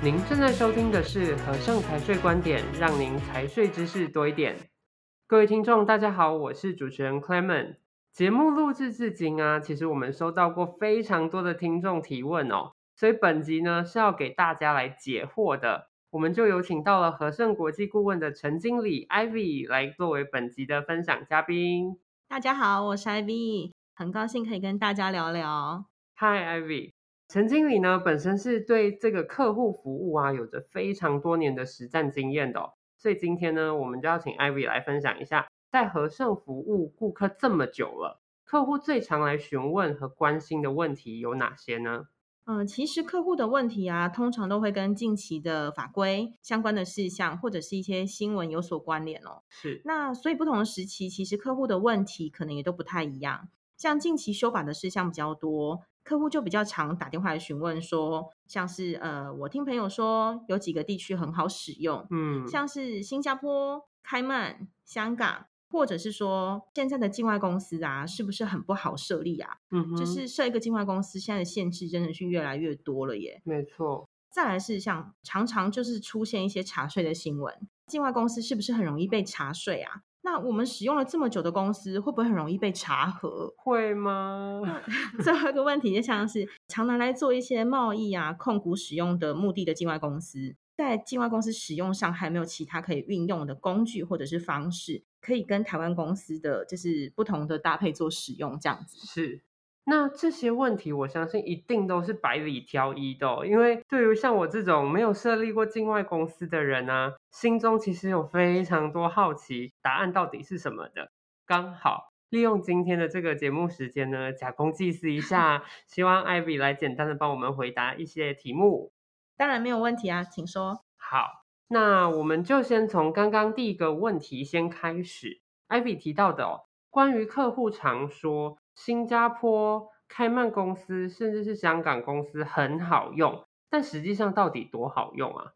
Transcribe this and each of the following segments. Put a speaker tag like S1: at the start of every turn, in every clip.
S1: 您正在收听的是和盛财税观点，让您财税知识多一点。各位听众，大家好，我是主持人 Clement。节目录制至今啊，其实我们收到过非常多的听众提问哦，所以本集呢是要给大家来解惑的。我们就有请到了和盛国际顾问的陈经理 Ivy 来作为本集的分享嘉宾。
S2: 大家好，我是 Ivy，很高兴可以跟大家聊聊。
S1: Hi Ivy。陈经理呢，本身是对这个客户服务啊，有着非常多年的实战经验的哦，所以今天呢，我们就要请 Ivy 来分享一下，在和盛服务顾客这么久了，客户最常来询问和关心的问题有哪些呢？
S2: 嗯，其实客户的问题啊，通常都会跟近期的法规相关的事项，或者是一些新闻有所关联哦。
S1: 是，
S2: 那所以不同的时期，其实客户的问题可能也都不太一样。像近期修法的事项比较多。客户就比较常打电话来询问说，像是呃，我听朋友说有几个地区很好使用，嗯，像是新加坡、开曼、香港，或者是说现在的境外公司啊，是不是很不好设立啊？嗯哼，就是设一个境外公司，现在的限制真的是越来越多了耶。
S1: 没错。
S2: 再来是像常常就是出现一些查税的新闻，境外公司是不是很容易被查税啊？那我们使用了这么久的公司，会不会很容易被查核？
S1: 会吗？
S2: 最后一个问题就像是常拿来做一些贸易啊、控股使用的目的的境外公司，在境外公司使用上，还没有其他可以运用的工具或者是方式，可以跟台湾公司的就是不同的搭配做使用，这样子
S1: 是。那这些问题，我相信一定都是百里挑一的哦，因为对于像我这种没有设立过境外公司的人啊，心中其实有非常多好奇，答案到底是什么的。刚好利用今天的这个节目时间呢，假公济私一下，希望艾比来简单的帮我们回答一些题目。
S2: 当然没有问题啊，请说。
S1: 好，那我们就先从刚刚第一个问题先开始。艾比提到的哦，关于客户常说。新加坡、开曼公司，甚至是香港公司很好用，但实际上到底多好用啊？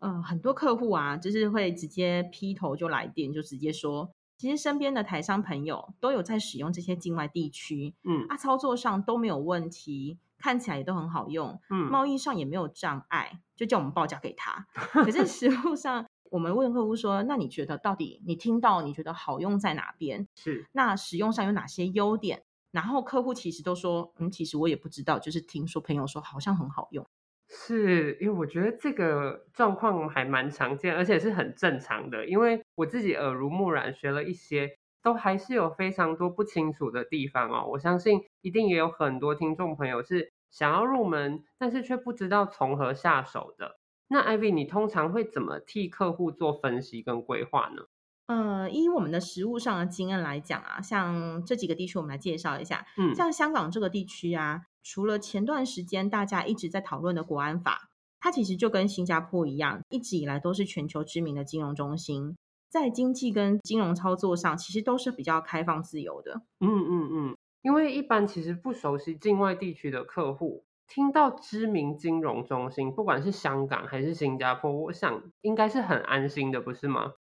S2: 嗯，很多客户啊，就是会直接劈头就来电，就直接说，其实身边的台商朋友都有在使用这些境外地区，嗯，啊，操作上都没有问题，看起来也都很好用，嗯，贸易上也没有障碍，就叫我们报价给他。可是实物上，我们问客户说，那你觉得到底你听到你觉得好用在哪边？是，那使用上有哪些优点？然后客户其实都说，嗯，其实我也不知道，就是听说朋友说好像很好用，
S1: 是因为我觉得这个状况还蛮常见，而且是很正常的。因为我自己耳濡目染学了一些，都还是有非常多不清楚的地方哦。我相信一定也有很多听众朋友是想要入门，但是却不知道从何下手的。那 Ivy，你通常会怎么替客户做分析跟规划呢？
S2: 呃，以我们的实物上的经验来讲啊，像这几个地区，我们来介绍一下。嗯，像香港这个地区啊，除了前段时间大家一直在讨论的国安法，它其实就跟新加坡一样，一直以来都是全球知名的金融中心，在经济跟金融操作上，其实都是比较开放自由的。
S1: 嗯嗯嗯，因为一般其实不熟悉境外地区的客户，听到知名金融中心，不管是香港还是新加坡，我想应该是很安心的，不是吗？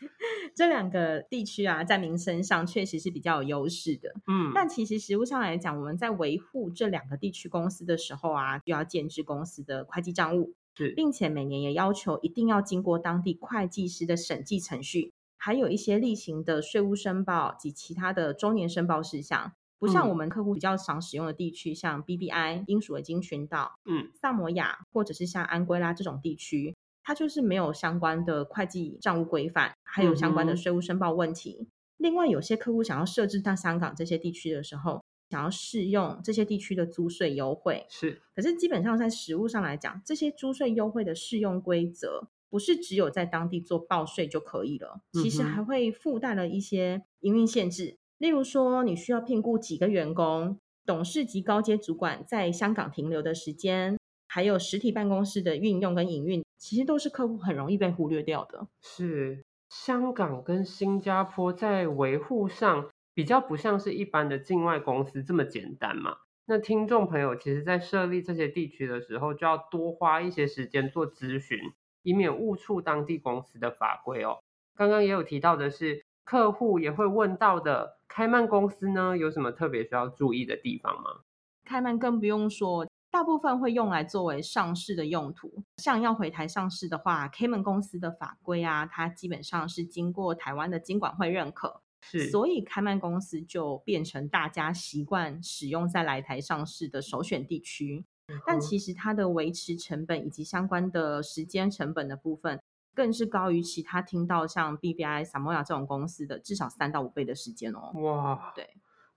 S2: 这两个地区啊，在民生上确实是比较有优势的。嗯，但其实实务上来讲，我们在维护这两个地区公司的时候啊，就要建置公司的会计账务，是，并且每年也要求一定要经过当地会计师的审计程序，还有一些例行的税务申报及其他的周年申报事项。不像我们客户比较常使用的地区，像 BBI 英属维京群岛、嗯，萨摩亚或者是像安圭拉这种地区。它就是没有相关的会计账务规范，还有相关的税务申报问题。嗯、另外，有些客户想要设置到香港这些地区的时候，想要适用这些地区的租税优惠，是。可是基本上在实务上来讲，这些租税优惠的适用规则，不是只有在当地做报税就可以了，其实还会附带了一些营运限制。例如说，你需要聘雇几个员工，董事及高阶主管在香港停留的时间。还有实体办公室的运用跟营运，其实都是客户很容易被忽略掉的。
S1: 是香港跟新加坡在维护上比较不像是一般的境外公司这么简单嘛？那听众朋友其实，在设立这些地区的时候，就要多花一些时间做咨询，以免误触当地公司的法规哦。刚刚也有提到的是，客户也会问到的，开曼公司呢，有什么特别需要注意的地方吗？
S2: 开曼更不用说。大部分会用来作为上市的用途。像要回台上市的话，Cayman 公司的法规啊，它基本上是经过台湾的金管会认可，
S1: 是，
S2: 所以开曼公司就变成大家习惯使用在来台上市的首选地区。但其实它的维持成本以及相关的时间成本的部分，更是高于其他听到像 BBI、萨摩亚这种公司的至少三到五倍的时间哦。
S1: 哇，
S2: 对，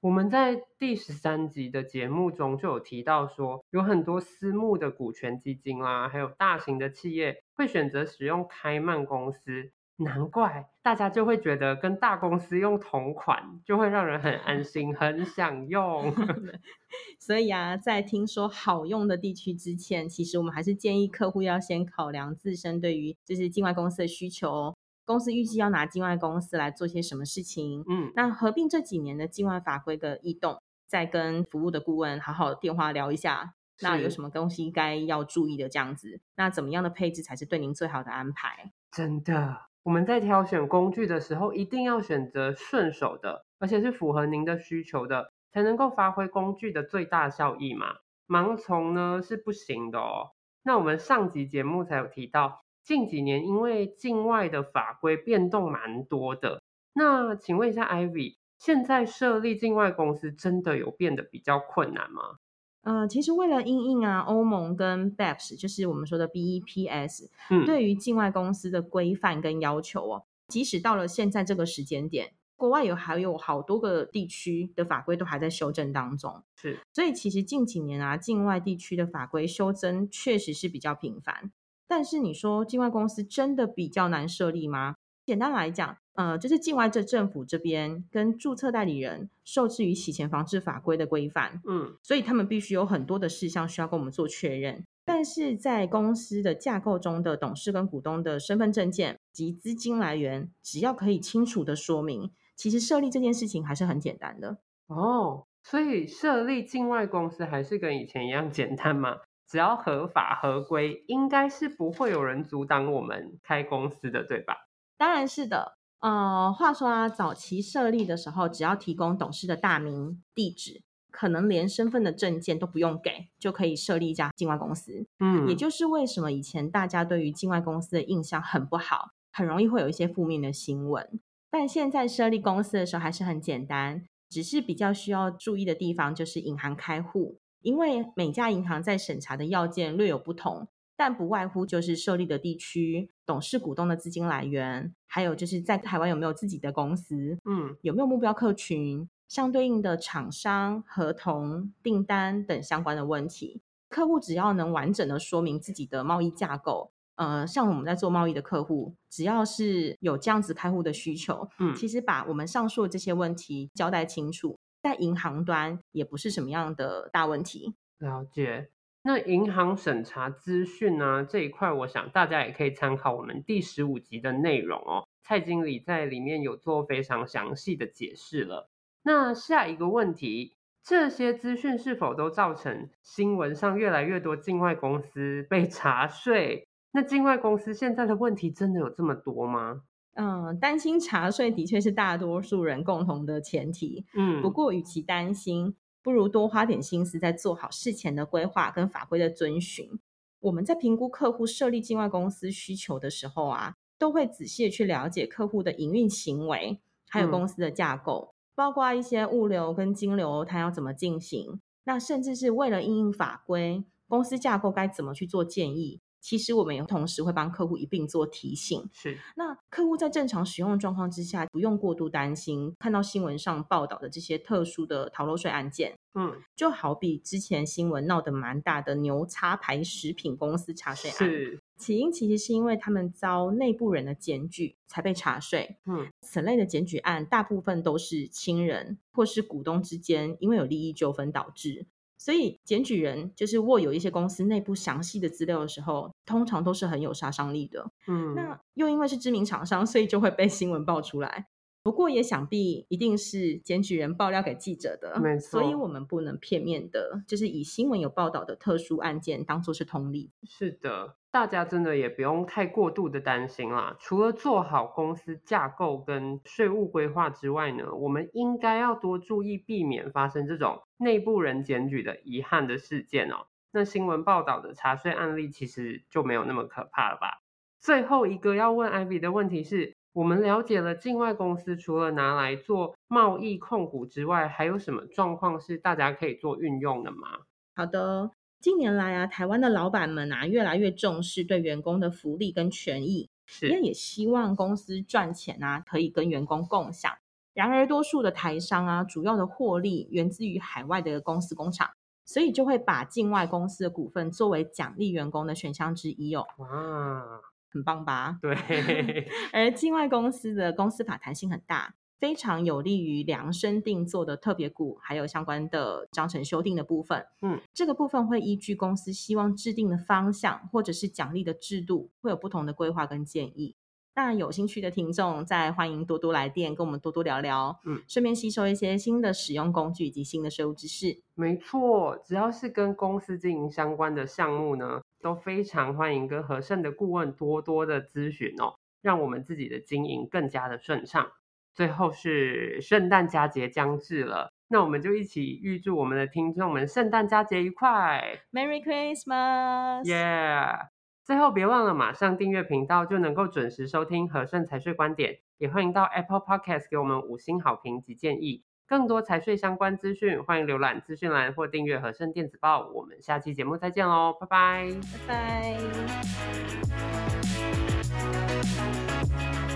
S1: 我们在第十三集的节目中就有提到说，有很多私募的股权基金啦，还有大型的企业会选择使用开曼公司。难怪大家就会觉得跟大公司用同款就会让人很安 心，很想用。
S2: 所以啊，在听说好用的地区之前，其实我们还是建议客户要先考量自身对于就是境外公司的需求，公司预计要拿境外公司来做些什么事情。嗯，那合并这几年的境外法规的异动，再跟服务的顾问好好电话聊一下，那有什么东西该要注意的这样子，那怎么样的配置才是对您最好的安排？
S1: 真的。我们在挑选工具的时候，一定要选择顺手的，而且是符合您的需求的，才能够发挥工具的最大效益嘛。盲从呢是不行的哦。那我们上集节目才有提到，近几年因为境外的法规变动蛮多的。那请问一下，Ivy，现在设立境外公司真的有变得比较困难吗？
S2: 呃，其实为了因应啊，欧盟跟 BEPS，就是我们说的 BEPS，嗯，对于境外公司的规范跟要求哦，即使到了现在这个时间点，国外有还有好多个地区的法规都还在修正当中，
S1: 是，
S2: 所以其实近几年啊，境外地区的法规修正确实是比较频繁。但是你说境外公司真的比较难设立吗？简单来讲，呃，就是境外这政府这边跟注册代理人受制于洗钱防治法规的规范，嗯，所以他们必须有很多的事项需要跟我们做确认。但是在公司的架构中的董事跟股东的身份证件及资金来源，只要可以清楚的说明，其实设立这件事情还是很简单的。
S1: 哦，所以设立境外公司还是跟以前一样简单吗？只要合法合规，应该是不会有人阻挡我们开公司的，对吧？
S2: 当然是的，呃，话说啊，早期设立的时候，只要提供董事的大名、地址，可能连身份的证件都不用给，就可以设立一家境外公司。嗯，也就是为什么以前大家对于境外公司的印象很不好，很容易会有一些负面的新闻。但现在设立公司的时候还是很简单，只是比较需要注意的地方就是银行开户，因为每家银行在审查的要件略有不同。但不外乎就是设立的地区、董事股东的资金来源，还有就是在台湾有没有自己的公司，嗯，有没有目标客群，相对应的厂商、合同、订单等相关的问题。客户只要能完整的说明自己的贸易架构，呃，像我们在做贸易的客户，只要是有这样子开户的需求，嗯，其实把我们上述的这些问题交代清楚，在银行端也不是什么样的大问题。
S1: 了解。那银行审查资讯呢，这一块，我想大家也可以参考我们第十五集的内容哦。蔡经理在里面有做非常详细的解释了。那下一个问题，这些资讯是否都造成新闻上越来越多境外公司被查税？那境外公司现在的问题真的有这么多吗？
S2: 嗯，担心查税的确是大多数人共同的前提。嗯，不过与其担心。不如多花点心思在做好事前的规划跟法规的遵循。我们在评估客户设立境外公司需求的时候啊，都会仔细的去了解客户的营运行为，还有公司的架构，嗯、包括一些物流跟金流，它要怎么进行。那甚至是为了应应法规，公司架构该怎么去做建议。其实我们也同时会帮客户一并做提醒。
S1: 是，
S2: 那客户在正常使用的状况之下，不用过度担心看到新闻上报道的这些特殊的逃漏税案件。嗯，就好比之前新闻闹得蛮大的牛叉牌食品公司查税案，
S1: 是
S2: 起因其实是因为他们遭内部人的检举才被查税。嗯，此类的检举案大部分都是亲人或是股东之间因为有利益纠纷导致。所以，检举人就是握有一些公司内部详细的资料的时候，通常都是很有杀伤力的。嗯，那又因为是知名厂商，所以就会被新闻爆出来。不过，也想必一定是检举人爆料给记者的，
S1: 没错。
S2: 所以我们不能片面的，就是以新闻有报道的特殊案件当做是通例。
S1: 是的。大家真的也不用太过度的担心啦。除了做好公司架构跟税务规划之外呢，我们应该要多注意避免发生这种内部人检举的遗憾的事件哦。那新闻报道的查税案例其实就没有那么可怕了吧？最后一个要问 Ivy 的问题是，我们了解了境外公司除了拿来做贸易控股之外，还有什么状况是大家可以做运用的吗？
S2: 好的，近年来啊，台湾的老板们啊，越来越重视对员工的福利跟权益，是，因为也希望公司赚钱啊，可以跟员工共享。然而，多数的台商啊，主要的获利源自于海外的公司工厂，所以就会把境外公司的股份作为奖励员工的选项之一哦。哇，很棒吧？
S1: 对。
S2: 而境外公司的公司法弹性很大，非常有利于量身定做的特别股，还有相关的章程修订的部分。嗯，这个部分会依据公司希望制定的方向，或者是奖励的制度，会有不同的规划跟建议。那有兴趣的听众，再欢迎多多来电，跟我们多多聊聊，嗯，顺便吸收一些新的使用工具以及新的税务知识。
S1: 没错，只要是跟公司经营相关的项目呢，都非常欢迎跟和盛的顾问多多的咨询哦，让我们自己的经营更加的顺畅。最后是圣诞佳节将至了，那我们就一起预祝我们的听众们圣诞佳节愉快
S2: ，Merry Christmas，Yeah。
S1: 最后别忘了马上订阅频道，就能够准时收听和盛财税观点。也欢迎到 Apple Podcast 给我们五星好评及建议。更多财税相关资讯，欢迎浏览资讯栏或订阅和盛电子报。我们下期节目再见喽，拜拜，
S2: 拜拜。